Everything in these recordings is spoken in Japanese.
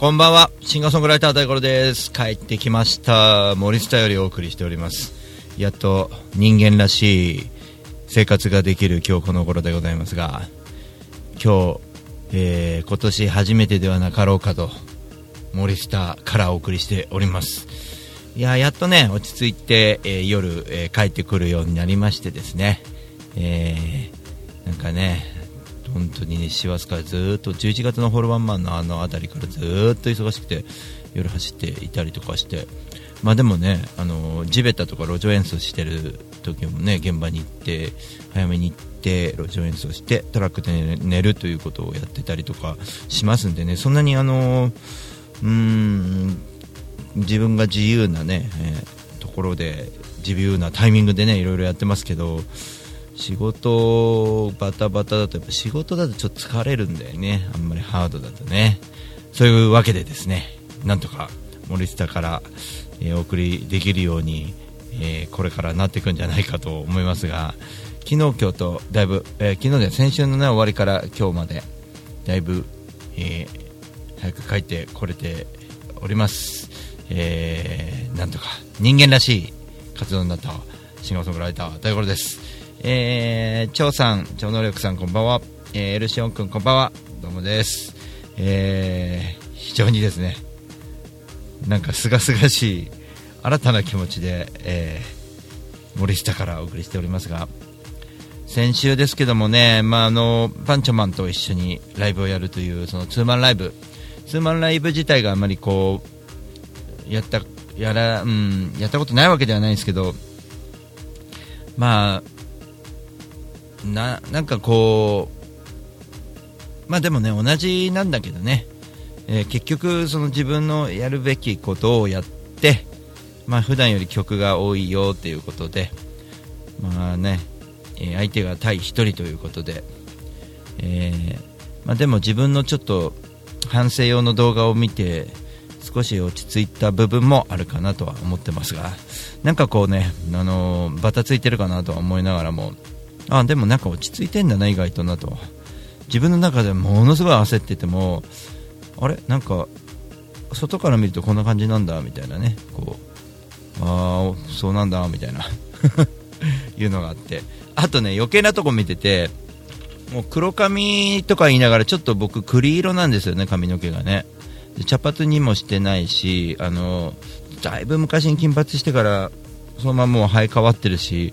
こんばんは。シンガーソングライター大五郎です。帰ってきました。森下よりお送りしております。やっと人間らしい生活ができる今日この頃でございますが、今日、えー今年初めてではなかろうかと、森下からお送りしております。いや、やっとね、落ち着いて、えー夜、えー帰ってくるようになりましてですね、えーなんかね、本当にね、師走からずっと11月のホールワンマンのあの辺りからずっと忙しくて夜走っていたりとかして、まあでもね、あの地べたとか路上演奏してる時もね、現場に行って早めに行って路上演奏してトラックで寝るということをやってたりとかしますんでね、そんなにあのうーん自分が自由なね、えーところで自由なタイミングでねいろいろやってますけど仕事バタバタだとやっぱ仕事だとちょっと疲れるんだよね。あんまりハードだとね。そういうわけでですねなんとか森下から、えお送りできるように、えこれからなっていくんじゃないかと思いますが昨日今日とだいぶ、え昨日で先週の、ね、終わりから今日までだいぶ、え早く帰ってこれております、えなんとか人間らしい活動になったシンガーソングライター大五郎です。えー、張さん超能力さんこんばんは、えー、エルシオン君こんばんは。どうもです。えー非常にですねなんかすがすがしい新たな気持ちで、えー森下からお送りしておりますが先週ですけどもね、まあ、あのパンチョマンと一緒にライブをやるというそのツーマンライブ。ツーマンライブ自体があまりこうやったやら、うん、やったことないわけではないんですけどまあななんかこうまあでもね同じなんだけどね、えー結局その自分のやるべきことをやってまあ普段より曲が多いよっていうことでまあね、えー相手が対1人ということで、えーまあ、でも自分のちょっと反省用の動画を見て少し落ち着いた部分もあるかなとは思ってますがなんかこうね、あのーバタついてるかなとは思いながらもあでもなんか落ち着いてんだな意外となと。自分の中でものすごい焦っててもあれ？なんか外から見るとこんな感じなんだみたいなね。こうああそうなんだみたいな。いうのがあって。あとね余計なとこ見ててもう黒髪とか言いながらちょっと僕栗色なんですよね髪の毛がね。茶髪にもしてないしあのだいぶ昔に金髪してからそのままもう生え変わってるし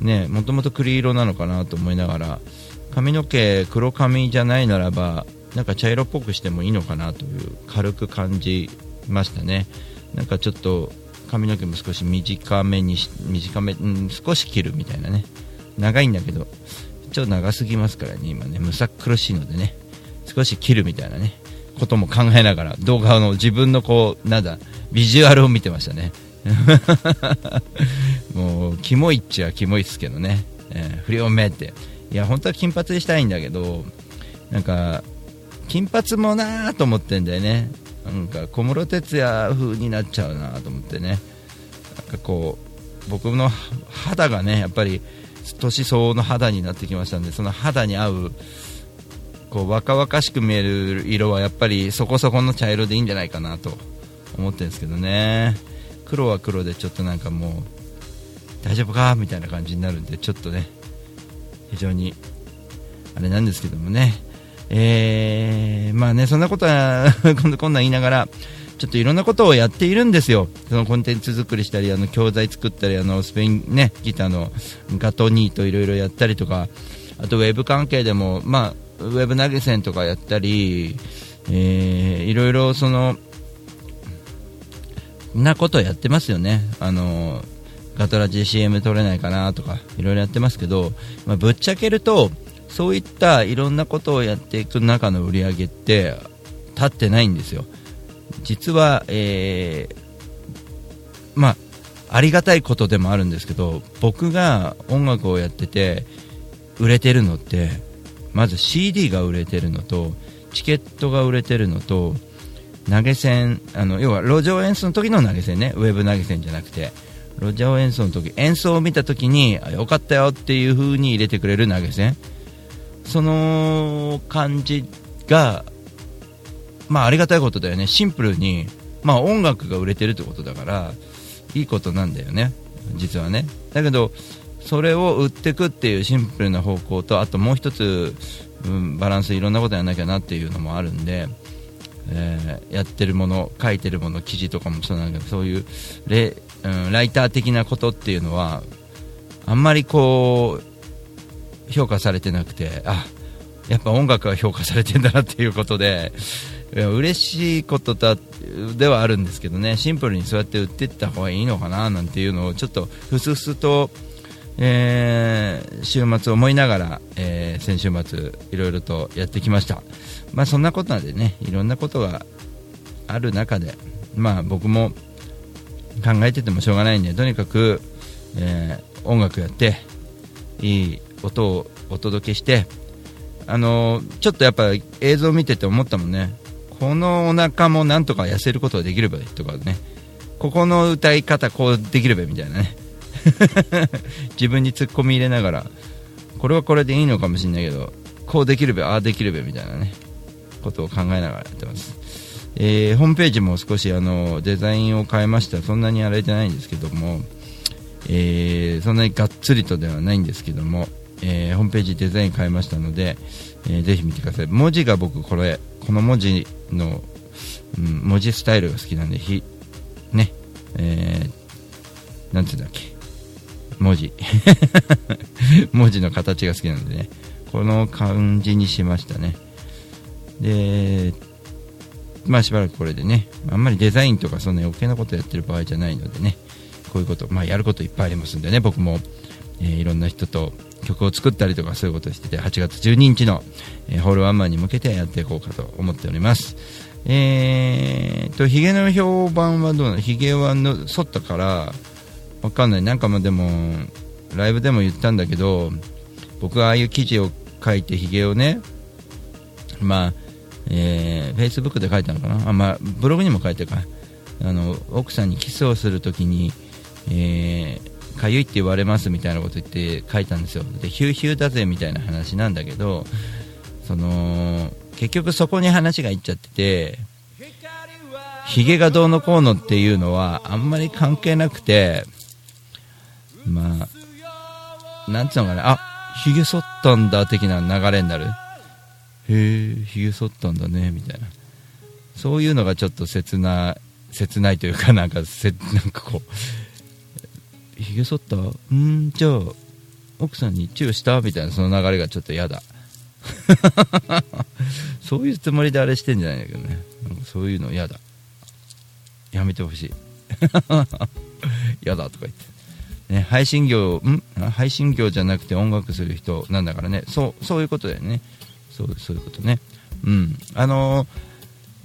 ねもともと栗色なのかなと思いながら髪の毛黒髪じゃないならばなんか茶色っぽくしてもいいのかなという軽く感じましたね。なんかちょっと髪の毛も少し短めにし短め、うん、少し切るみたいなね。長いんだけどちょっと長すぎますからね今ね。むさ苦しいのでね。少し切るみたいなね。ことも考えながら動画の自分のこうなんだビジュアルを見てましたね。キモいっちゃキモいっすけどね、えー不良めって。いや本当は金髪にしたいんだけどなんか金髪もなーと思ってんだよね。なんか小室哲哉風になっちゃうなと思ってね。なんかこう僕の肌がねやっぱり年相応の肌になってきましたんでその肌に合うこう若々しく見える色はやっぱりそこそこの茶色でいいんじゃないかなと思ってるんですけどね。黒は黒でちょっとなんかもう大丈夫か？みたいな感じになるんでちょっとね非常にあれなんですけどもね。えー、まあねそんなことは こんなんなん言いながらちょっといろんなことをやっているんですよ、そのコンテンツ作りしたり、あの教材作ったり、あのスペイン、ね、ギターのガトニーといろいろやったりとか、あとウェブ関係でも、まあ、ウェブ投げ銭とかやったり、えーいろいろその、なことやってますよね。あのガトラ GCM 取れないかなとかいろいろやってますけど、まあ、ぶっちゃけるとそういったいろんなことをやっていく中の売り上げって立ってないんですよ。実は、えーまあ、ありがたいことでもあるんですけど僕が音楽をやってて売れてるのってまず CD が売れてるのとチケットが売れてるのと投げ銭あの要は路上演奏の時の投げ銭ねウェブ投げ銭じゃなくて。路上演奏の時演奏を見た時にあよかったよっていう風に入れてくれる投げ銭。その感じがまあありがたいことだよね。シンプルにまあ音楽が売れてるってことだからいいことなんだよね。実はね。だけどそれを売ってくっていうシンプルな方向とあともう一つ、うん、バランスいろんなことやらなきゃなっていうのもあるんで、えー、やってるもの書いてるもの記事とかもそうなんだけどそういうレ、うん、ライター的なことっていうのはあんまりこう評価されてなくてあやっぱ音楽が評価されてんだなっていうことで嬉しいことだではあるんですけどねシンプルにそうやって売っていった方がいいのかななんていうのをちょっとふすふすと、えー、週末思いながら、えー、先週末いろいろとやってきました、まあ、そんなことでねいろんなことがある中で、まあ、僕も考えててもしょうがないんでとにかく、えー、音楽やっていい音をお届けしてあのちょっとやっぱ映像を見てて思ったもんね。このお腹もなんとか痩せることができればいいとかね。ここの歌い方こうできればみたいなね。自分にツッコミ入れながらこれはこれでいいのかもしれないけどこうできればああできればみたいなね。ことを考えながらやってます、えー、ホームページも少しあのデザインを変えましたそんなにやられてないんですけども、えー、そんなにがっつりとではないんですけども、えー、ホームページデザイン変えましたので、えー、ぜひ見てください。文字が僕これこの文字の、うん、文字スタイルが好きなんでひねえー、なんていうんだっけ。文字。文字の形が好きなんでね。この感じにしましたね。でまあしばらくこれでねあんまりデザインとかそんな余計なことやってる場合じゃないのでねこういうこと、まあ、やることいっぱいありますんでね僕も、えー、いろんな人と曲を作ったりとかそういうことをしてて8月12日の、えー、ホールワンマンに向けてやっていこうかと思っております。えーとヒゲの評判はどうなの？ヒゲはの剃ったからわかんない。なんかもでもライブでも言ったんだけど僕はああいう記事を書いてヒゲをねまあえー、Facebook で書いたのかな？あ、まあ、ブログにも書いてるか。あの奥さんにキスをするときに、えーかゆいって言われますみたいなこと言って書いたんですよ。でヒューヒューだぜみたいな話なんだけどその結局そこに話がいっちゃっててヒゲがどうのこうのっていうのはあんまり関係なくてまあなんつうのかな？あヒゲ剃ったんだ的な流れになる。へえヒゲ剃ったんだねみたいな。そういうのがちょっと切な切ないというかなんかせ なんかこうひげ剃った？うんじゃあ奥さんにチューした？みたいなその流れがちょっと嫌だ。そういうつもりであれしてんじゃないんだけどね。そういうの嫌だ。やめてほしい。嫌だとか言って、ね、配信業ん？配信業じゃなくて音楽する人なんだからね。そうそういうことだよね。そうそういうことね。うん。あのー、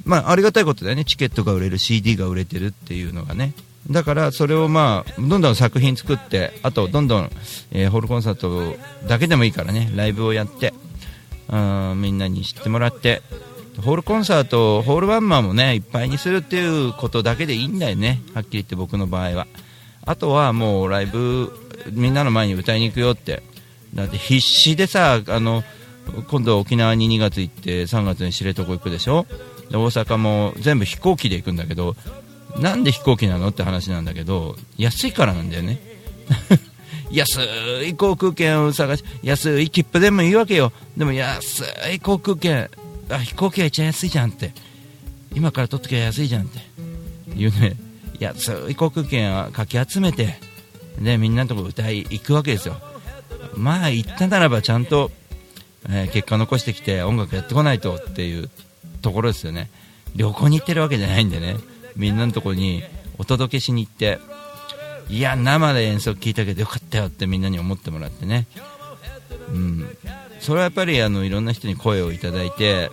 まあありがたいことだよね。チケットが売れる CD が売れてるっていうのがね。だからそれをまあどんどん作品作ってあとどんどん、えー、ホールコンサートだけでもいいからね。ライブをやってあみんなに知ってもらって。ホールコンサートホールワンマンもねいっぱいにするっていうことだけでいいんだよね。はっきり言って僕の場合は。あとはもうライブみんなの前に歌いに行くよって。だって必死でさあの今度沖縄に2月行って3月に知床行くでしょ？で大阪も全部飛行機で行くんだけどなんで飛行機なのって話なんだけど安いからなんだよね。安い航空券を探し安い切符でもいいわけよ。でも安い航空券あ飛行機が一番安いじゃんって。今から取っときゃ安いじゃんって。いうね。安い航空券をかき集めてでみんなのとこ歌い行くわけですよ。まあ言ったならばちゃんと、えー、結果残してきて音楽やってこないとっていうところですよね。旅行に行ってるわけじゃないんでね。みんなのところにお届けしに行っていや生で演奏聴いたけどよかったよってみんなに思ってもらってね、うん、それはやっぱりあのいろんな人に声をいただいて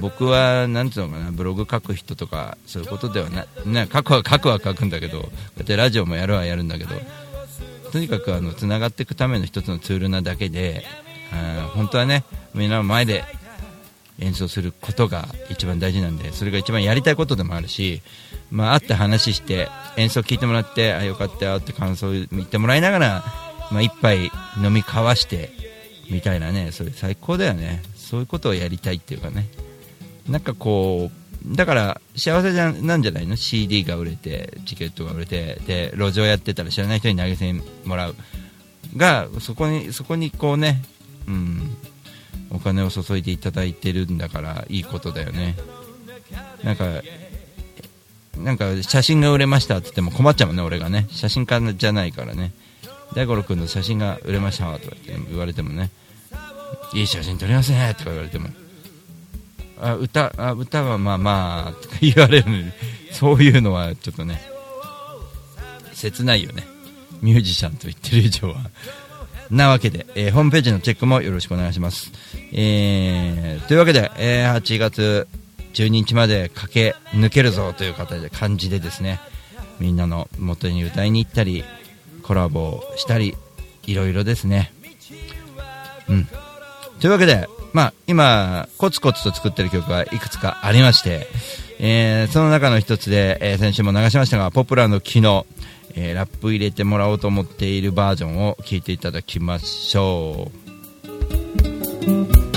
僕はなんていうのかなブログ書く人とかそういうことではなね書くは書くは書くんだけどこうやってラジオもやるはやるんだけどとにかくあのつながっていくための一つのツールなだけであ本当はねみんなの前で演奏することが一番大事なんでそれが一番やりたいことでもあるし、まあ、会って話して演奏聴いてもらってあよかったよって感想言ってもらいながら、まあ、一杯飲み交わしてみたいなねそれ最高だよね。そういうことをやりたいっていうかね。なんかこうだから幸せじゃなんじゃないの？CD が売れてチケットが売れてで路上やってたら知らない人に投げ銭もらう。がそこにそこにこうね、うん、お金を注いでいただいてるんだからいいことだよね。なんかなんか写真が売れましたって言っても困っちゃうもんね俺がね。写真家じゃないからね。大五郎君の写真が売れましたとか言われてもね。いい写真撮りますねとか言われても。あ歌あ歌はまあまあとか言われるそういうのはちょっとね切ないよね。ミュージシャンと言ってる以上は。なわけで、えー、ホームページのチェックもよろしくお願いします。えー、というわけで、えー、8月12日まで駆け抜けるぞという形で感じでですね、みんなの元に歌いに行ったり、コラボしたり、いろいろですね。うん。というわけで、まあ、今、コツコツと作ってる曲がいくつかありまして、えー、その中の一つで、えー、先週も流しましたが、ポプラの昨日、えー、ラップ入れてもらおうと思っているバージョンを聴いていただきましょう。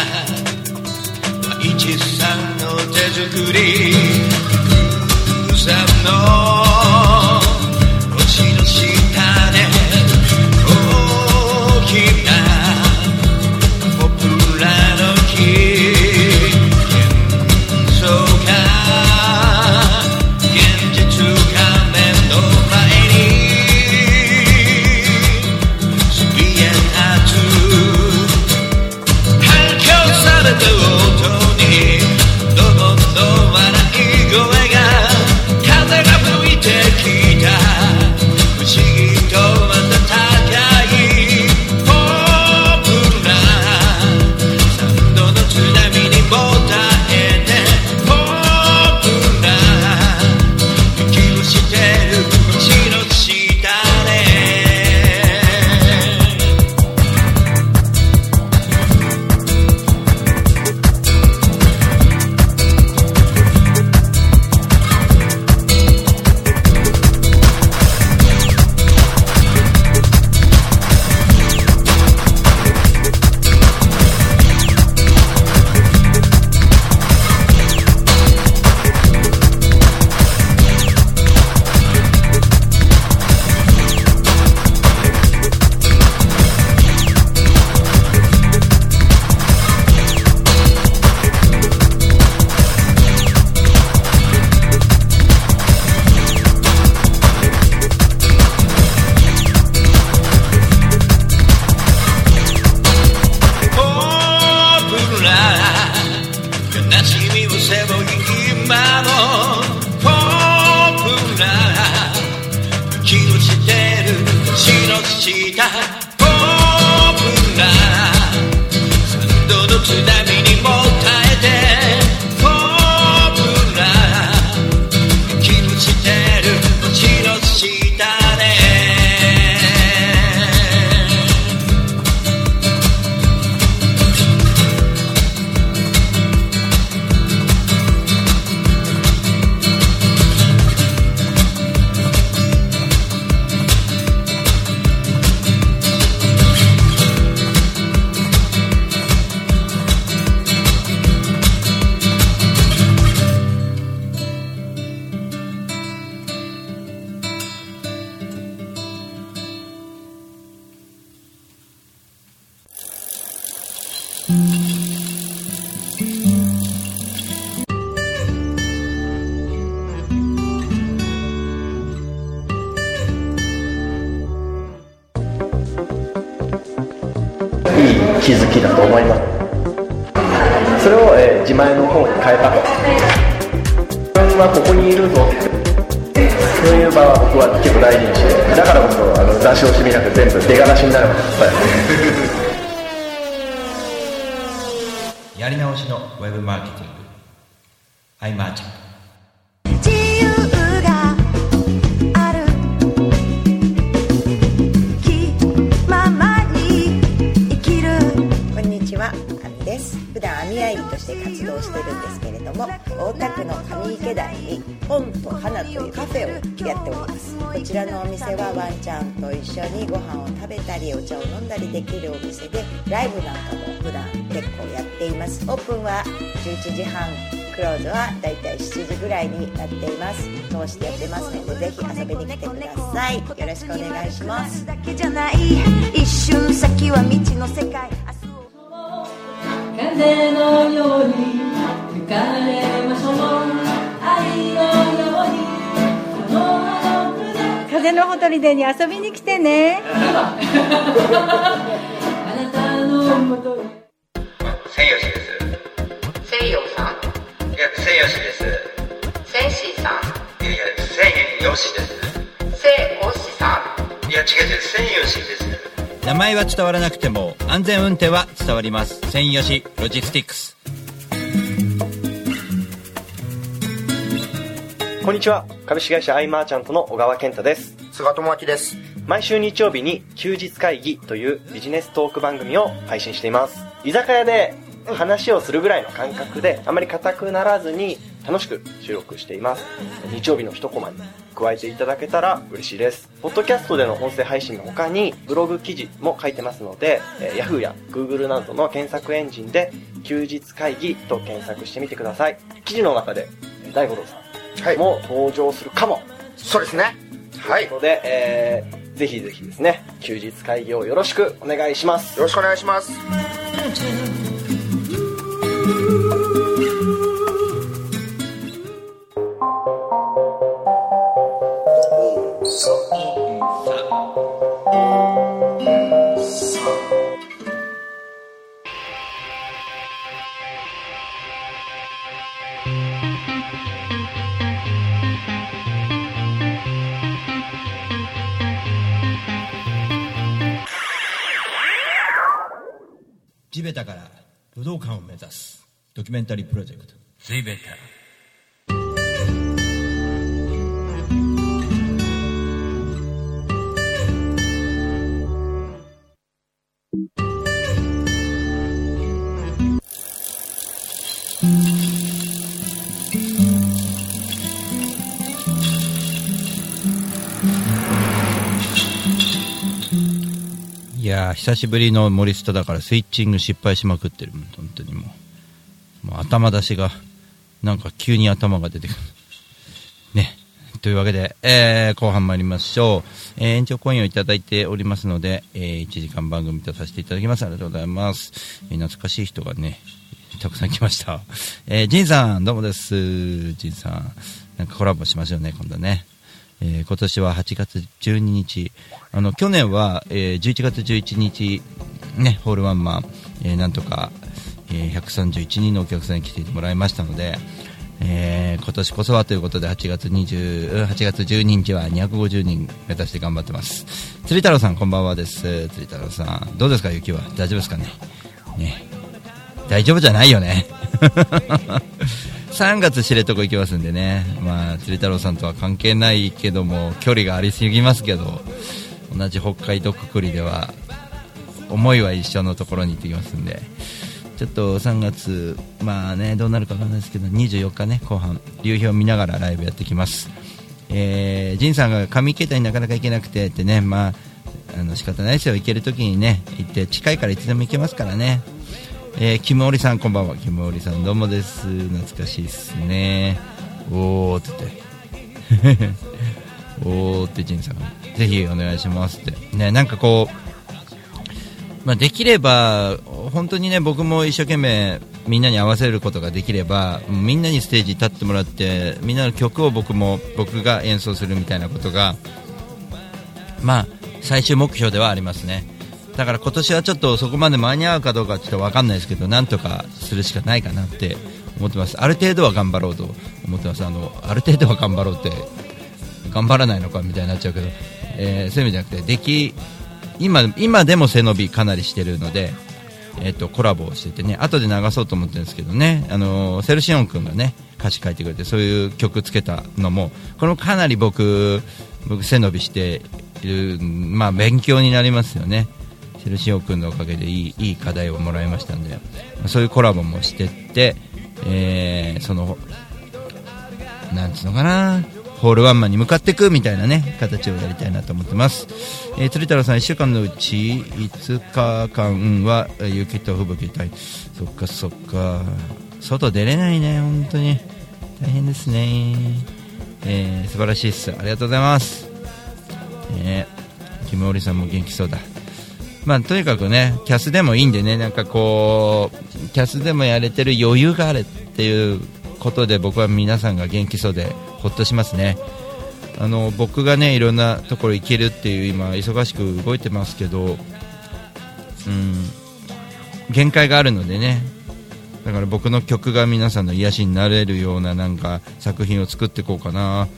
一さんの手作り。ライブなんかも普段結構やっています。オープンは11時半。クローズはだいたい7時ぐらいになっています。通してやってますのでぜひ遊びに来てください。よろしくお願いします。だけじゃない。一瞬先は未知の世界。風のように吹かれましょう。愛のように。風のほとりでに遊びに来てね いや千吉です。センシーさん。いやいや千吉です。セイオシさん。いや違う違う千吉です。名前は伝わらなくても安全運転は伝わります。専用しロジスティックス。こんにちは。株式会社アイマーチャントの小川健太です。菅智明です。毎週日曜日に休日会議というビジネストーク番組を配信しています。居酒屋で話をするぐらいの感覚であまり硬くならずに楽しく収録しています。日曜日の一コマに加えていただけたら嬉しいです。ポッドキャストでの音声配信の他にブログ記事も書いてますので、えー Yahoo や Google などの検索エンジンで休日会議と検索してみてください。記事の中でえー大五郎さはい。んも登場するかも、そうですね。はい。よということで、えーぜひぜひですね、休日会議をよろしくお願いします。ろしくお願いします地べたから武道館を目指す。ドキュメンタリープロジェクト。地べたいやー久しぶりの森下だからスイッチング失敗しまくってるもん本当にもう頭出しがなんか急に頭が出てくる。ね。というわけで、えー後半参りましょう、えー延長コインをいただいておりますので、えー1時間番組とさせていただきます。ありがとうございます、えー懐かしい人がねたくさん来ました、えー、ジンさんどうもです。ジンさんなんかコラボしましょうね今度ね。えー今年は8月12日。あの去年は、えー11月11日、ね、ホールワンマン、えーなんとか、え131人のお客さんに来てもらいましたので、えー今年こそはということで8月20 8月12日は250人目指して頑張ってます。釣り太郎さんこんばんはです。釣り太郎さんどうですか？雪は？大丈夫ですかね？ね。大丈夫じゃないよね。3月知床行きますんでね。まあ釣り太郎さんとは関係ないけども距離がありすぎますけど同じ北海道くくりでは思いは一緒のところに行ってきますんで。ちょっと3月、まあね、どうなるかわかんないですけど、24日ね、後半、流氷を見ながらライブやってきます。えー、ジンさんが上池田になかなか行けなくてってね、まあ、あの仕方ないですよ、行けるときにね、行って、近いからいつでも行けますからね。えー、キムオリさん、こんばんは、キムオリさん、どうもです、懐かしいですね。おーって言って。おーってジンさんがぜひお願いしますってねなんかこうまあ、できれば、本当にね僕も一生懸命みんなに合わせることができればみんなにステージに立ってもらってみんなの曲を僕も僕が演奏するみたいなことが、まあ、最終目標ではありますね。だから今年はちょっとそこまで間に合うかどうかちょっと分かんないですけどなんとかするしかないかなって思ってます。ある程度は頑張ろうと思ってます。あのある程度は頑張ろうって頑張らないのかみたいになっちゃうけど、えーそういう意味じゃなくてでき今今でも背伸びかなりしてるので、えっとコラボをしててね後で流そうと思ってるんですけどね、あのーセルシオン君がね歌詞書いてくれてそういう曲つけたのもこれもかなり僕僕背伸びしている、まあ、勉強になりますよね。セルシオン君のおかげでいいいい課題をもらいましたんでそういうコラボもしてって、えーそのなんつうのかなホールワンマンに向かっていくみたいなね形をやりたいなと思ってます、えー、鶴太郎さん1週間のうち5日間は雪と吹雪対そっかそっか。外出れないね本当に。大変ですね、えー素晴らしいです。ありがとうございます。えー、キムオリさんも元気そうだ。まあ、とにかくね、キャスでもいいんでね、なんかこう、キャスでもやれてる余裕があるっていうことで、僕は皆さんが元気そうで、ほっとしますね。あの僕がね、いろんなところ行けるっていう、今、忙しく動いてますけど、うん、限界があるのでね、だから僕の曲が皆さんの癒しになれるようななんか作品を作っていこうかな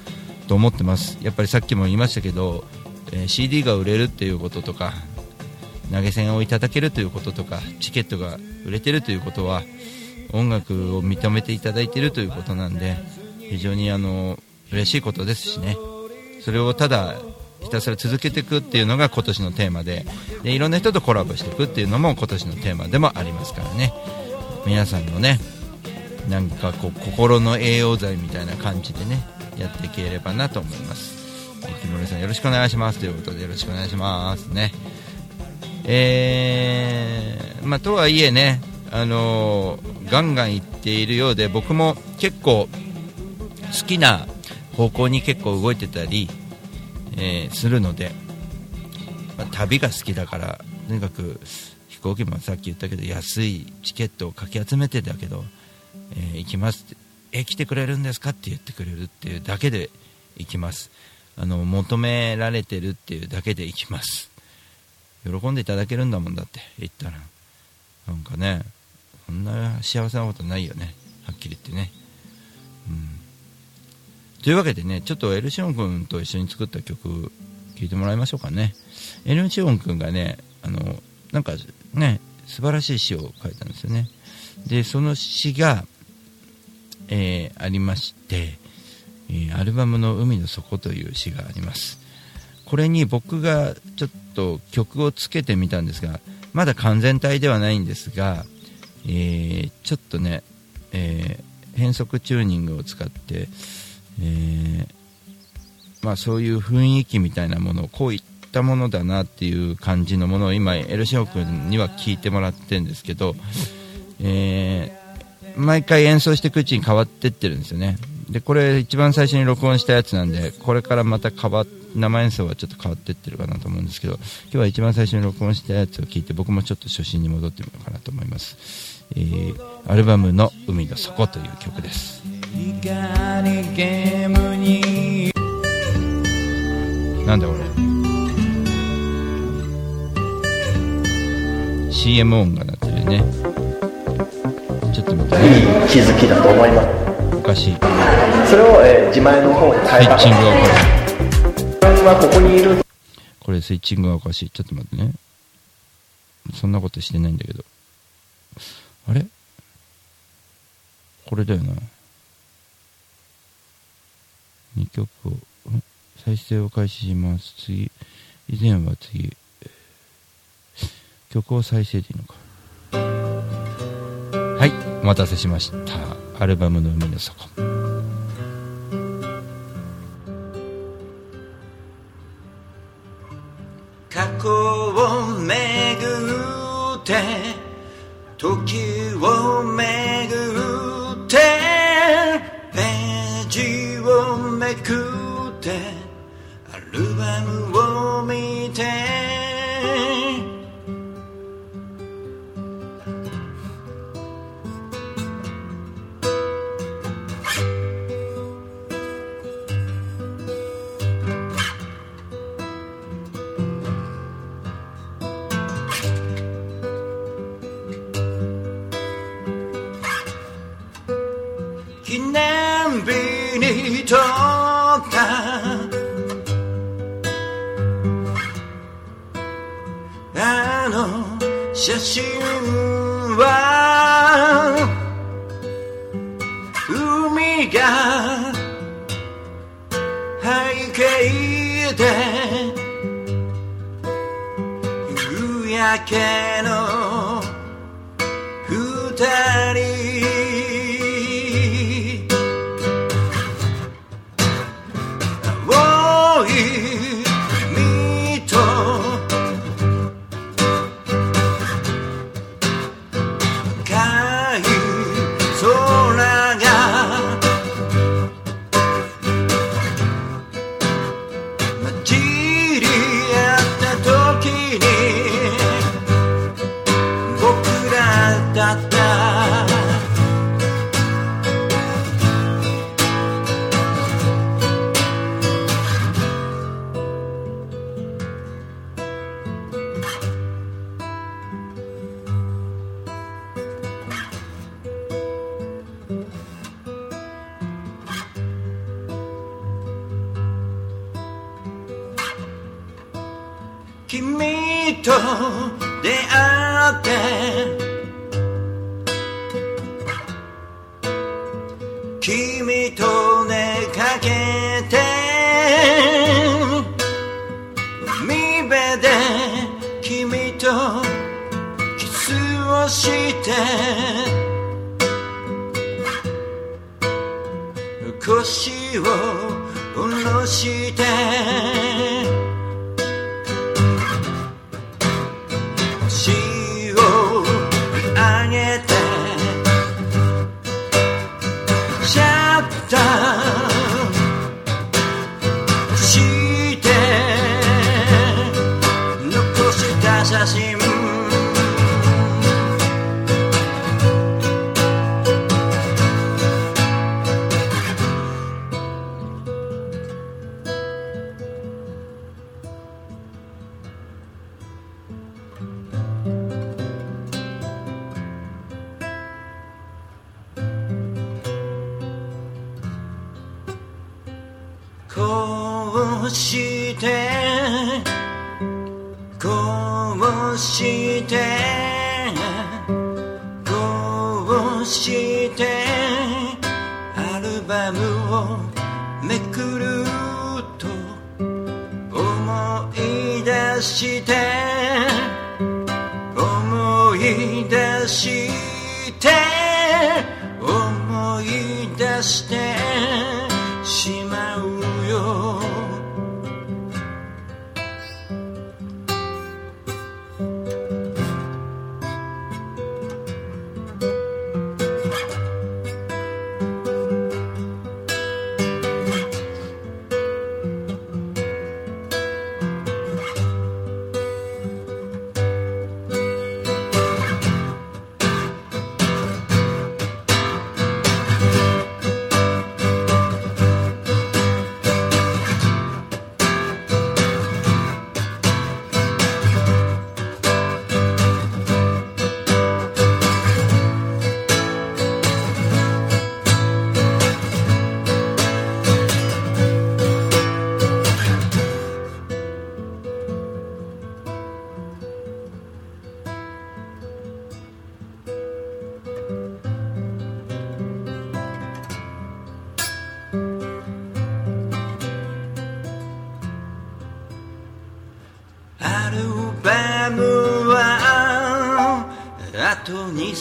と思ってます。やっぱりさっきも言いましたけど、えー CD が売れるっていうこととか、投げ銭をいただけるということとかチケットが売れてるということは音楽を認めていただいているということなんで非常にあの嬉しいことですしね。それをただひたすら続けていくっていうのが今年のテーマででいろんな人とコラボしていくっていうのも今年のテーマでもありますからね。皆さんのねなんかこう心の栄養剤みたいな感じでねやっていければなと思います。木村さんよろしくお願いしますということでよろしくお願いしますね。えーまあ、とはいえね、あのーガンガン行っているようで僕も結構好きな方向に結構動いてたり、えーするので、まあ旅が好きだからとにかく飛行機もさっき言ったけど安いチケットをかき集めてたけど、えー行きますってえ来てくれるんですかって言ってくれるっていうだけで行きます。あの求められてるっていうだけで行きます。喜んでいただけるんだもんだって言ったら。なんかねそんな幸せなことないよね。はっきり言ってね。というわけでねちょっとエルシオン君と一緒に作った曲聴いてもらいましょうかね。エルシオン君がねあのなんかね素晴らしい詩を書いたんですよね。でその詩が、えーありまして、えーアルバムの「海の底」という詩があります。これに僕がちょっと曲をつけてみたんですがまだ完全体ではないんですが、えーちょっとね、え変則チューニングを使って、えーまあ、そういう雰囲気みたいなものをこういったものだなっていう感じのものを今エルシオ君には聞いてもらってるんですけど、えー毎回演奏していくうちに変わってってるんですよね。でこれ一番最初に録音したやつなんでこれからまた変わ生演奏はちょっと変わってってるかなと思うんですけど今日は一番最初に録音したやつを聞いて僕もちょっと初心に戻ってみようかなと思います、えーアルバムの「海の底」という曲です。なんだこれ。CM 音が鳴ってるね。ちょっと待っていい気づきだと思います。おかしい。それを、えー自前の方にスイ変えた。ッチングがおかしい。自分はここにいるこれスイッチングがおかしい。ちょっと待ってね。そんなことしてないんだけど。あれ？これだよな2曲を再生を開始します。次以前は次曲を再生でいいのか。はいお待たせしました。アルバムの海の底過去を巡って時を巡ってくってアルバムを見て記念日に撮ったあの写真は海が背景で夕焼けの二人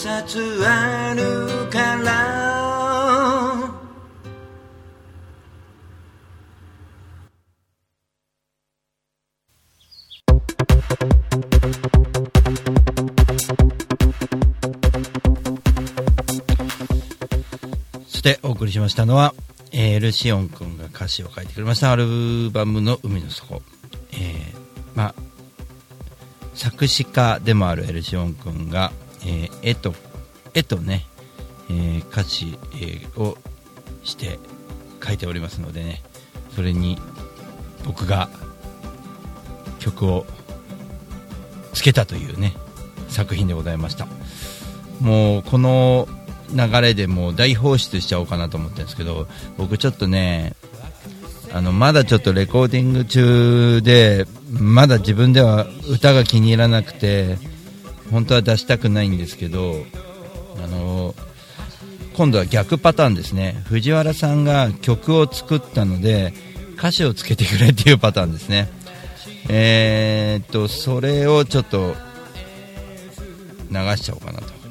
冊あるから。そしてお送りしましたのは、えー、ルシオン君が歌詞を書いてくれました。アルバムの「海の底」えーまあ作詞家でもあるエルシオン君が、えー絵と絵とね、えー歌詞、えーをして書いておりますのでねそれに僕が曲をつけたというね作品でございました。もうこの流れでもう大放出しちゃおうかなと思ってるんですけど僕ちょっとねあのまだちょっとレコーディング中でまだ自分では歌が気に入らなくて本当は出したくないんですけどあの今度は逆パターンですね。藤原さんが曲を作ったので歌詞をつけてくれっていうパターンですね。えー、っとそれをちょっと流しちゃおうかなと。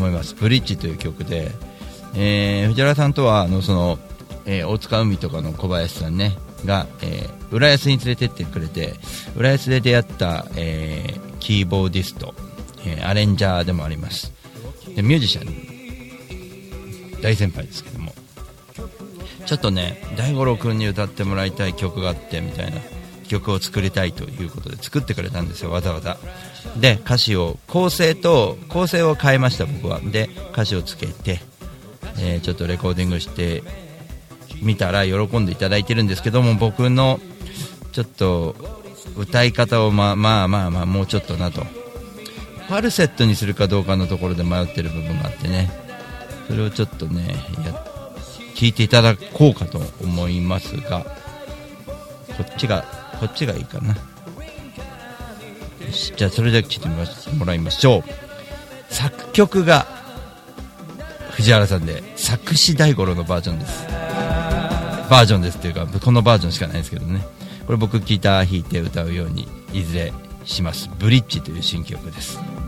思います「ブリッジ」という曲で、えー藤原さんとはあのその、えー大塚海とかの小林さんねが、えー浦安に連れてってくれて浦安で出会った、えーキーボーディスト、えーアレンジャーでもあります。でミュージシャン大先輩ですけども。ちょっとね大五郎君に歌ってもらいたい曲があってみたいな曲を作りたいということで作ってくれたんですよわざわざ。で歌詞を構成と構成を変えました僕は。で歌詞をつけて、えーちょっとレコーディングしてみたら喜んでいただいてるんですけども僕のちょっと歌い方をまあまあまあまあもうちょっとなと。ファルセットにするかどうかのところで迷ってる部分があってね。それをちょっとねや聞いていただこうかと思いますがこっちがこっちがいいかな。よしじゃあそれでは聞いてもらいましょう。作曲が藤原さんで作詞大五郎のバージョンです。バージョンですっていうかこのバージョンしかないですけどね。これ僕ギター弾いて歌うようにいずれします「ブリッジ」という新曲です「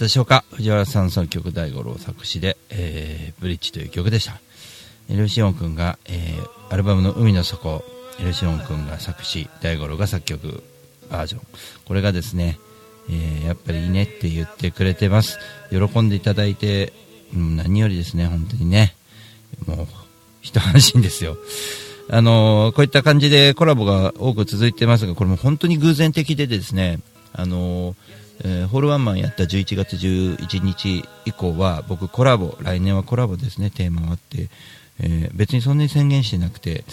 ったでしょうか？藤原さん作曲大五郎作詞で、えーブリッジという曲でした。エルシオン君が、えーアルバムの「海の底」エルシオン君が作詞大五郎が作曲バージョン。これがですね、えーやっぱりいいねって言ってくれてます。喜んでいただいて、うん、何よりですね本当にね。もう一安心ですよ。あのーこういった感じでコラボが多く続いてますがこれも本当に偶然的でですねあのーえーホールワンマンやった11月11日以降は僕コラボ来年はコラボですねテーマがあって、えー別にそんなに宣言してなくて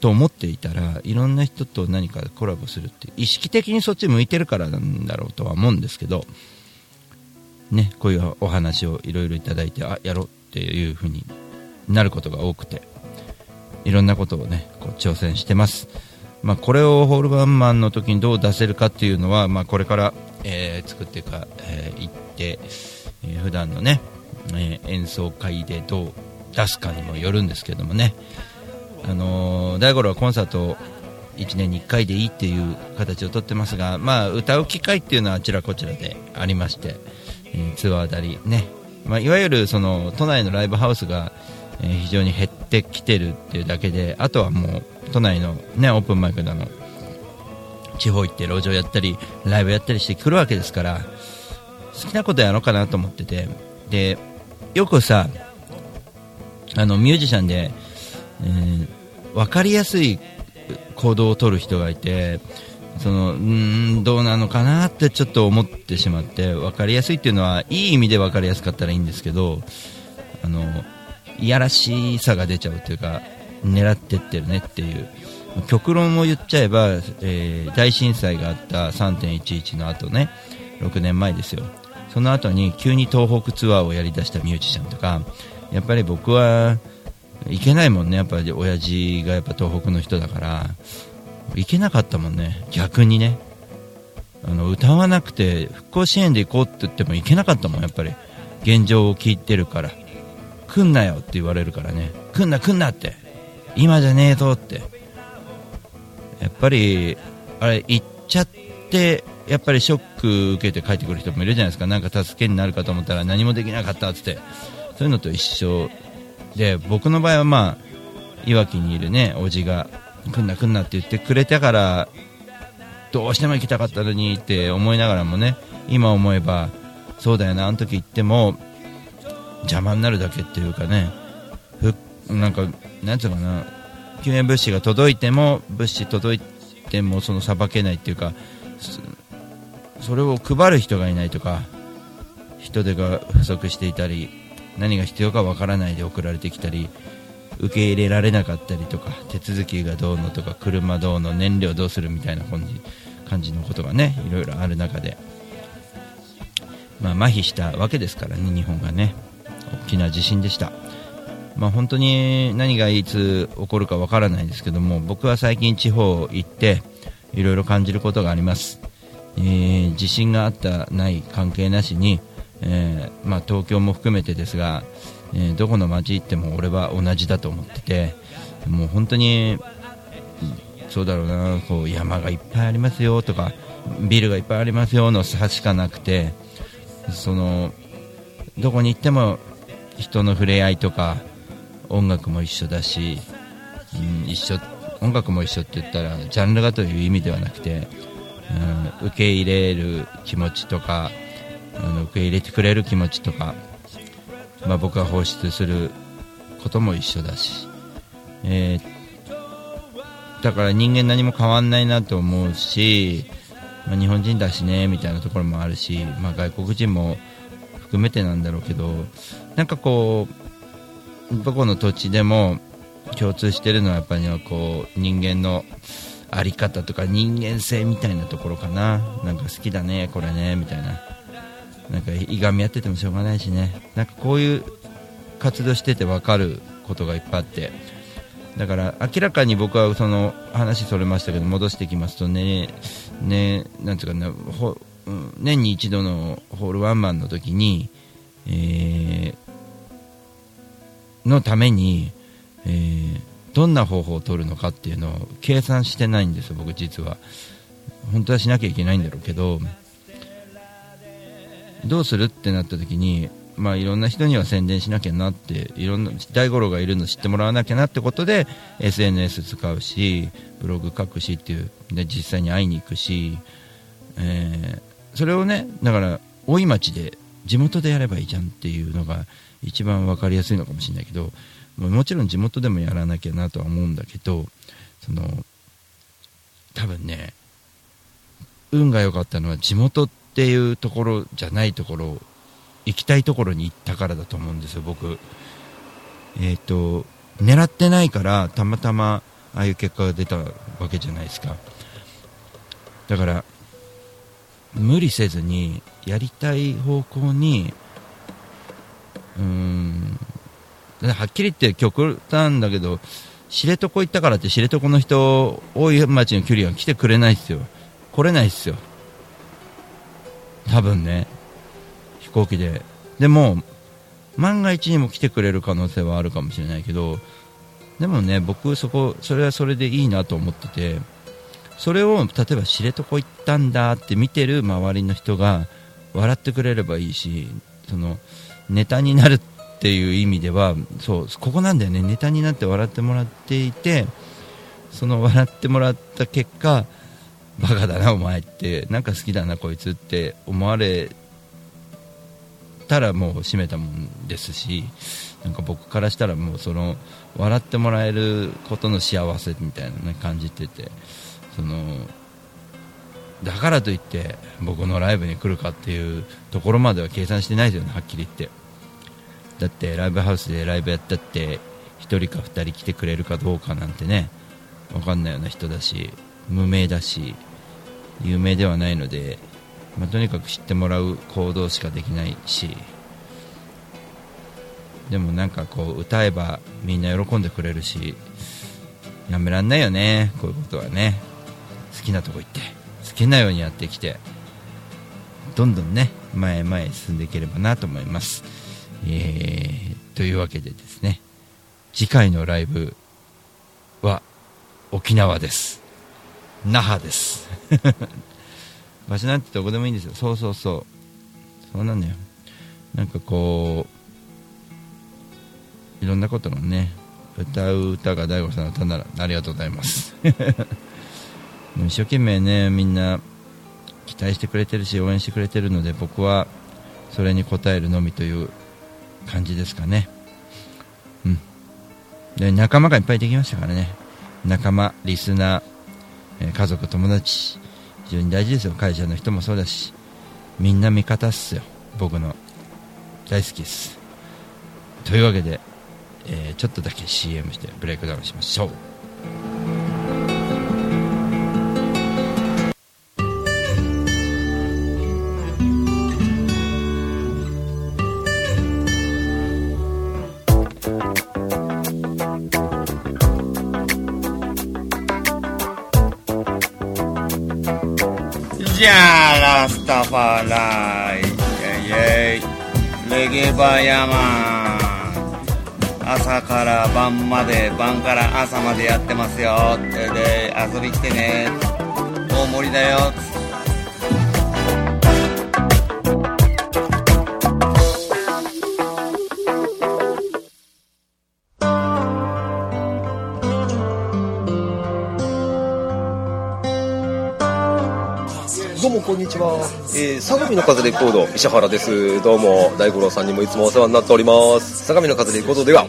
と思っていたらいろんな人と何かコラボするって意識的にそっち向いてるからなんだろうとは思うんですけどねこういうお話をいろいろいただいてあやろうっていう風になることが多くていろんなことをねこう挑戦してます。まあ、これをホールバンマンの時にどう出せるかっていうのは、まあ、これから、えー作っていか、えーいって、えー普段のね、えー演奏会でどう出すかにもよるんですけどもね、あのー大五郎はコンサート1年に1回でいいっていう形をとってますが、まあ、歌う機会っていうのはあちらこちらでありまして、えーツアーだりね、まあ、いわゆるその都内のライブハウスが、えー非常に減ってきてるっていうだけであとはもう都内の、ね、オープンマイクだの地方行って路上やったりライブやったりしてくるわけですから好きなことやろうかなと思っててでよくさあのミュージシャンで、えー分かりやすい行動を取る人がいてそのうーんどうなのかなってちょっと思ってしまって分かりやすいっていうのはいい意味で分かりやすかったらいいんですけどあのいやらしさが出ちゃうというか狙ってってるねっていう。極論を言っちゃえば、えー大震災があった3.11の後ね6年前ですよ。その後に急に東北ツアーをやりだしたミュージシャンとかやっぱり僕は行けないもんね。やっぱり親父がやっぱ東北の人だから行けなかったもんね。逆にね。あの歌わなくて復興支援で行こうって言っても行けなかったもんやっぱり。現状を聞いてるから。来んなよって言われるからね。来んな来んなって。今じゃねえぞって。やっぱりあれ行っちゃってやっぱりショック受けて帰ってくる人もいるじゃないですか。なんか助けになるかと思ったら何もできなかったって。そういうのと一緒で僕の場合はまあいわきにいるねおじが来んな来んなって言ってくれたからどうしても行きたかったのにって思いながらもね今思えばそうだよなあの時行っても邪魔になるだけっていうかね。ふなんかなんつうかな。救援物資が届いても物資届いてもそのさばけないっていうかそそれを配る人がいないとか人手が不足していたり何が必要かわからないで送られてきたり受け入れられなかったりとか手続きがどうのとか車どうの燃料どうするみたいな感じ感じのことがねいろいろある中で、まあ、麻痺したわけですからね日本がね。大きな地震でした。まあ、本当に何がいつ起こるかわからないですけども僕は最近地方行っていろいろ感じることがあります、えー地震があったない関係なしに、えーまあ、東京も含めてですが、えーどこの街行っても俺は同じだと思っててもう本当にそうだろうなこう山がいっぱいありますよとかビルがいっぱいありますよの差しかなくてそのどこに行っても人の触れ合いとか音楽も一緒だし、うん、一緒音楽も一緒って言ったらジャンルがという意味ではなくて、うん、受け入れる気持ちとかあの受け入れてくれる気持ちとか、まあ、僕が放出することも一緒だし、えーだから人間何も変わんないなと思うし、まあ、日本人だしねみたいなところもあるし、まあ、外国人も含めてなんだろうけどなんかこうどこの土地でも共通してるのはやっぱりこう人間のあり方とか人間性みたいなところかな。なんか好きだねこれねみたいな。なんかいがみ合っててもしょうがないしね。なんかこういう活動してて分かることがいっぱいあって。だから明らかに僕はその話それましたけど戻してきますとねねなんていうかなほうん年に一度のホールワンマンの時に、えーのために、えーどんな方法を取るのかっていうのを計算してないんですよ、僕実は。本当はしなきゃいけないんだろうけど、どうするってなった時に、まあ、いろんな人には宣伝しなきゃなっていろんな大五郎がいるの知ってもらわなきゃなってことで SNS 使うしブログ書くしっていうで実際に会いに行くし、えそれをねだから大井町で地元でやればいいじゃんっていうのが一番分かりやすいのかもしれないけどもちろん地元でもやらなきゃなとは思うんだけどその多分ね運が良かったのは地元っていうところじゃないところ行きたいところに行ったからだと思うんですよ、僕。えっ、と、狙ってないから、たまたまああいう結果が出たわけじゃないですか。だから、無理せずに、やりたい方向に、うーん、はっきり言って極端だけど、知床行ったからって知床の人、大井町の距離は来てくれないですよ。来れないですよ。多分ね。飛行機ででも万が一にも来てくれる可能性はあるかもしれないけどでもね僕そこそれはそれでいいなと思っててそれを例えば知床行ったんだって見てる周りの人が笑ってくれればいいしそのネタになるっていう意味ではそうここなんだよね。ネタになって笑ってもらっていてその笑ってもらった結果バカだなお前って。なんか好きだなこいつって思われたらもう閉めたもんですしなんか僕からしたらもうその笑ってもらえることの幸せみたいなね感じてて。そのだからといって僕のライブに来るかっていうところまでは計算してないですよねはっきり言って。だってライブハウスでライブやったって1人か2人来てくれるかどうかなんてね分かんないような人だし無名だし有名ではないのでまあ、とにかく知ってもらう行動しかできないし。でもなんかこう歌えばみんな喜んでくれるしやめらんないよねこういうことはね。きなとこ行って好きなようにやってきてどんどんね前へ前へ進んでいければなと思います、えー、というわけでですね次回のライブは沖縄です。那覇です。場所なんてどこでもいいんですよ。そうそうそう。そうなんだよ。なんかこういろんなことのね歌う歌が大悟さんの歌ならありがとうございます。一生懸命ねみんな期待してくれてるし応援してくれてるので僕はそれに応えるのみという感じですかね。うん。で仲間がいっぱいできましたからね。仲間リスナー、え家族友達非常に大事ですよ。会社の人もそうだし。みんな味方っすよ。僕の大好きです。というわけで、えーちょっとだけ CM してブレイクダウンしましょう。ラスタファライイェイイェイレゲバヤマン朝から晩まで晩から朝までやってますよでで遊び来てね大盛りだよにちは、えー、相模の風レコード石原です。どうも大五郎さんにもいつもお世話になっております。相模の風レコードでは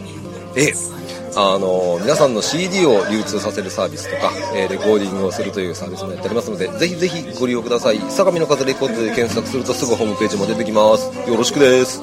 えーあの皆さんの CD を流通させるサービスとか、えーレコーディングをするというサービスもやっておりますのでぜひぜひご利用ください。相模の風レコードで検索するとすぐホームページも出てきます。よろしくです。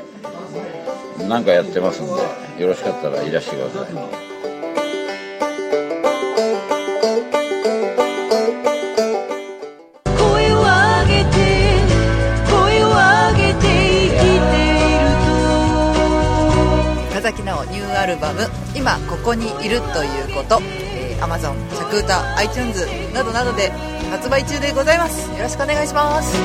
何かやってますんでよろしかったらいらしてください。声を上げて声を上げて生きている岡崎直ニューアルバム「今ここにいるということ」えー、Amazon、シャクータ、iTunes などなどで発売中でございます。よろしくお願いします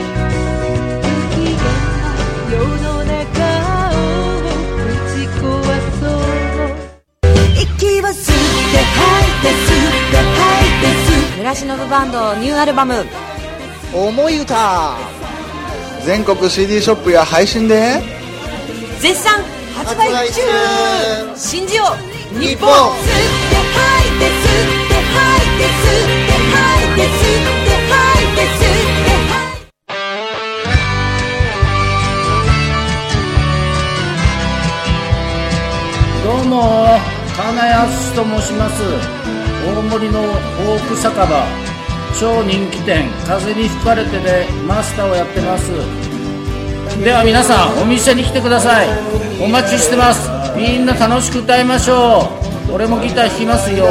て吸って村忍バンドニューアルバム「思い歌」全国 CD ショップや配信で。絶賛発売中。信じよう日本。吸って吐いて吸って吐いて吸って吐いて吸って吐いて吸って吐いてどうも金安と申します大森のオーク酒場。超人気店。風に吹かれてでマスターをやってます。では皆さんお店に来てください。お待ちしてます。みんな楽しく歌いましょう。俺もギター弾きますよ。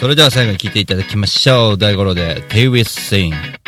それでは最後に聴いていただきましょう。大五郎で Tay with Sing。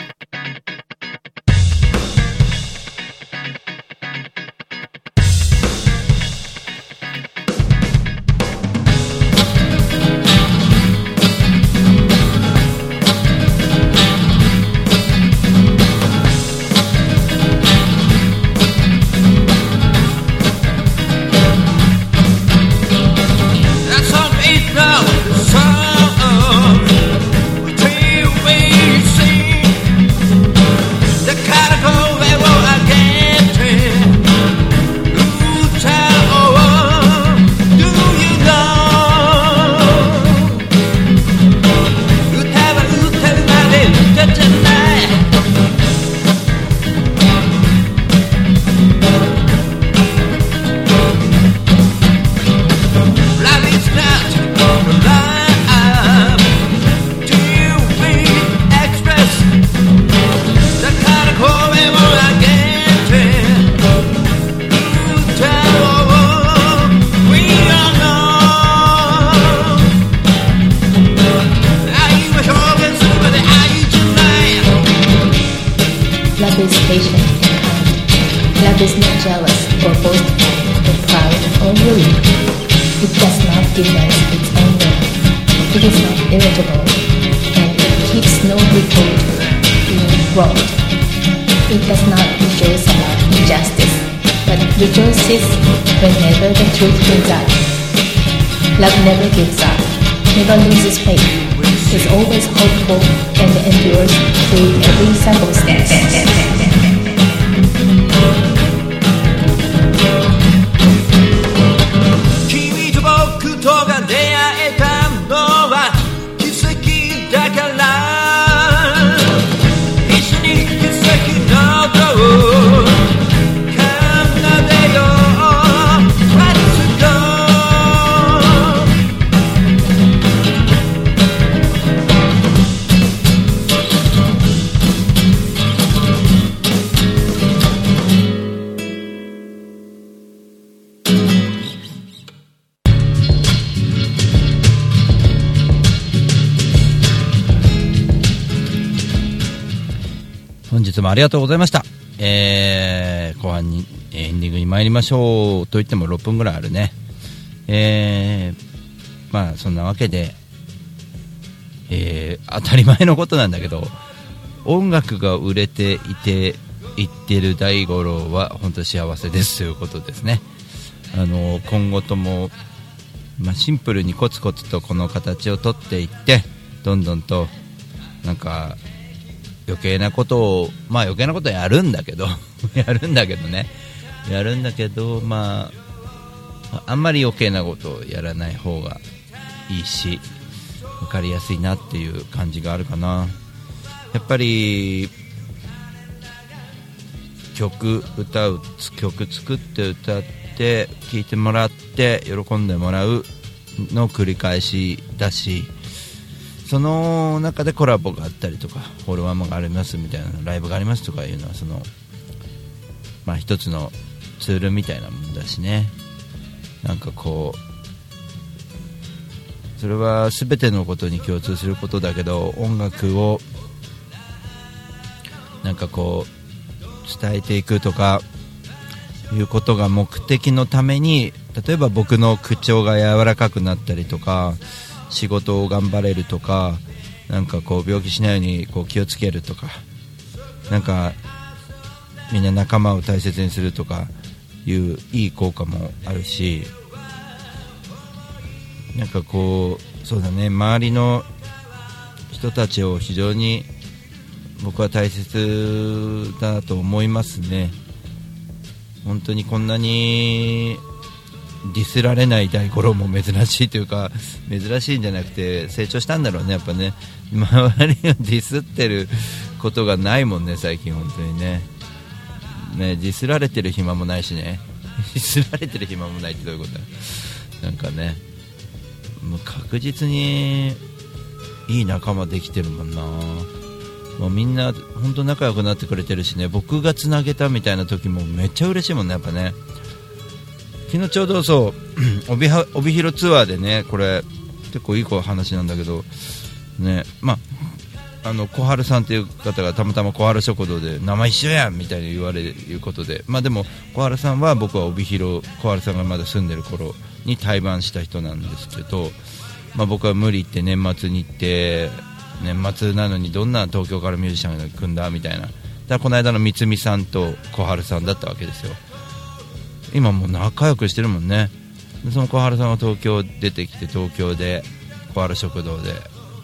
Is patient and kind. Love is not jealous or boastful or proud or rude. It does not deny its own will. It is not irritable, and it keeps no record being wronged. It does not rejoice about injustice, but rejoices whenever the truth comes out. Love never gives up, never loses faith, is always hopeful and endures through every circumstance. ありがとうございました。えー、後半に、エンディングに参りましょう。と言っても6分ぐらいあるね。えー、まあ、そんなわけで、えー、当たり前のことなんだけど、音楽が売れていて、いってる大五郎は本当幸せですということですね。あの、今後とも、まあ、シンプルにコツコツとこの形をとっていって、どんどんと、なんか、余計なことを、まあ余計なことやるんだけど、やるんだけどね、やるんだけど、まあ、あんまり余計なことをやらない方がいいし、分かりやすいなっていう感じがあるかな。やっぱり、曲歌う、曲作って歌って、聴いてもらって、喜んでもらうの繰り返しだし、その中でコラボがあったりとかフォロワーもありますみたいなライブがありますとかいうのはそのまあ一つのツールみたいなもんだしね。なんかこうそれは全てのことに共通することだけど音楽をなんかこう伝えていくとかいうことが目的のために例えば僕の口調が柔らかくなったりとか仕事を頑張れるとかなんかこう病気しないようにこう気をつけるとかなんかみんな仲間を大切にするとかいういい効果もあるしなんかこうそうだね周りの人たちを非常に僕は大切だと思いますね。本当にこんなにディスられない大五郎も珍しいというか珍しいんじゃなくて成長したんだろうねやっぱね。周りをディスってることがないもんね最近本当にね。ねディスられてる暇もないしね。ディスられてる暇もないってどういうことだ。なんかねもう確実にいい仲間できてるもんな。もうみんな本当仲良くなってくれてるしね。僕がつなげたみたいな時もめっちゃ嬉しいもんねやっぱね。昨日ちょうどそう 帯帯広ツアーでねこれ結構いい話なんだけどねまああの小春さんという方がたまたま小春食堂で名前一緒やんみたいに言われるいうことでまあでも小春さんは僕は帯広小春さんがまだ住んでる頃に対バンした人なんですけどまあ僕は無理言って年末に行って年末なのにどんな東京からミュージシャンが組んだみたいな。だからこの間の三つみさんと小春さんだったわけですよ。今もう仲良くしてるもんね。その小原さんが東京出てきて東京で小原食堂で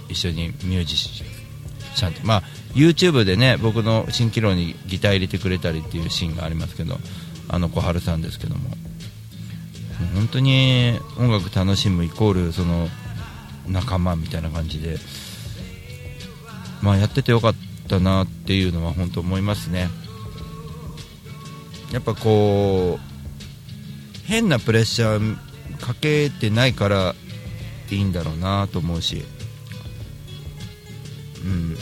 一緒にミュージシャンとまあ YouTube でね僕の蜃気楼にギター入れてくれたりっていうシーンがありますけどあの小春さんですけども。本当に音楽楽しむイコールその仲間みたいな感じでまあやっててよかったなっていうのは本当思いますね。やっぱこう変なプレッシャーかけてないからいいんだろうなと思うし、うん、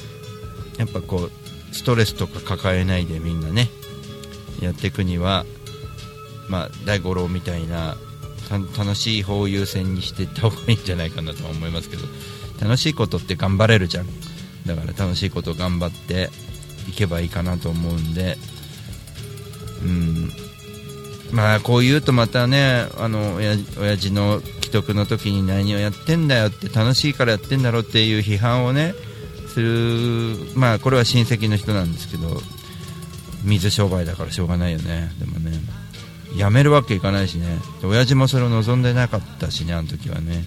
やっぱこうストレスとか抱えないでみんなねやっていくには、まあ、大五郎みたいな楽しい方を優先にしていった方がいいんじゃないかなとは思いますけど楽しいことって頑張れるじゃん。だから楽しいこと頑張っていけばいいかなと思うんでうん。まあこう言うとまたねあの親親父の既得の時に何をやってんだよって楽しいからやってんだろうっていう批判をねするまあこれは親戚の人なんですけど水商売だからしょうがないよね。でもね辞めるわけいかないしね。親父もそれを望んでなかったしねあの時はね。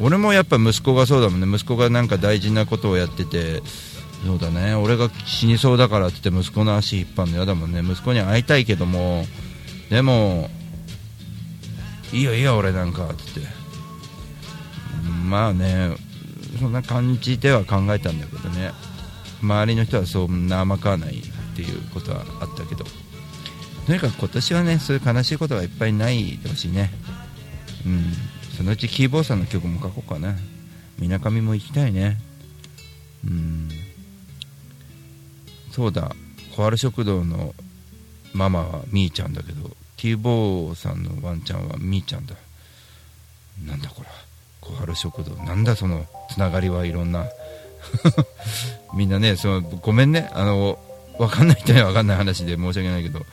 うん。俺もやっぱ息子がそうだもんね。息子がなんか大事なことをやっててそうだね。俺が死にそうだからって言って息子の足引っ張るの嫌だもんね。息子に会いたいけども。でもいいよいいよ俺なんかって言って。まあねそんな感じでは考えたんだけどね。周りの人はそんな甘くはないっていうことはあったけど。とにかく今年はねそういう悲しいことがいっぱいないでほしいね。うん。そのうちキーボーさんの曲も書こうかな。みなかみも行きたいね。うん。そうだ。小春食堂のママはみーちゃんだけどキーボーさんのワンちゃんはみーちゃんだ。なんだこれ。小春食堂なんだそのつながりはいろんな。みんなねそのごめんね。あの分かんない人には分かんない話で申し訳ないけど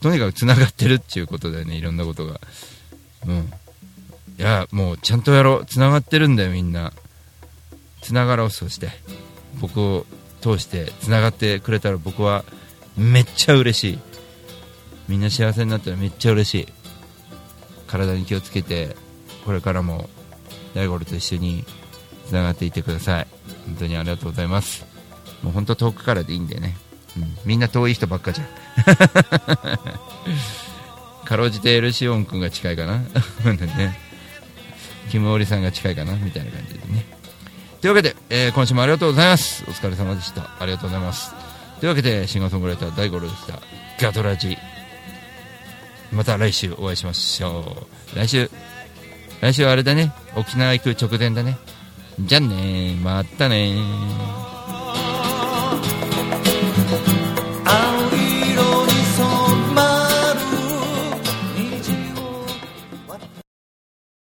とにかくつながってるっていうことだよねいろんなことが。うん。いやもうちゃんとやろう。つながってるんだよみんな。つながろうそして。僕を通してつながってくれたら僕はめっちゃ嬉しい。みんな幸せになったらめっちゃ嬉しい。体に気をつけてこれからも大五郎と一緒につながっていってください。本当にありがとうございます。もう本当遠くからでいいんでね、うん、みんな遠い人ばっかじゃん。かろうじてエルシオン君が近いかな。ね。キムオリさんが近いかな。みたいな感じでね。というわけで、えー今週もありがとうございます。お疲れ様でした。ありがとうございます。というわけでシンガーソングライター大五郎でした。ガトラジ。また来週お会いしましょう。来週。来週はあれだね。沖縄行く直前だね。じゃあねまたね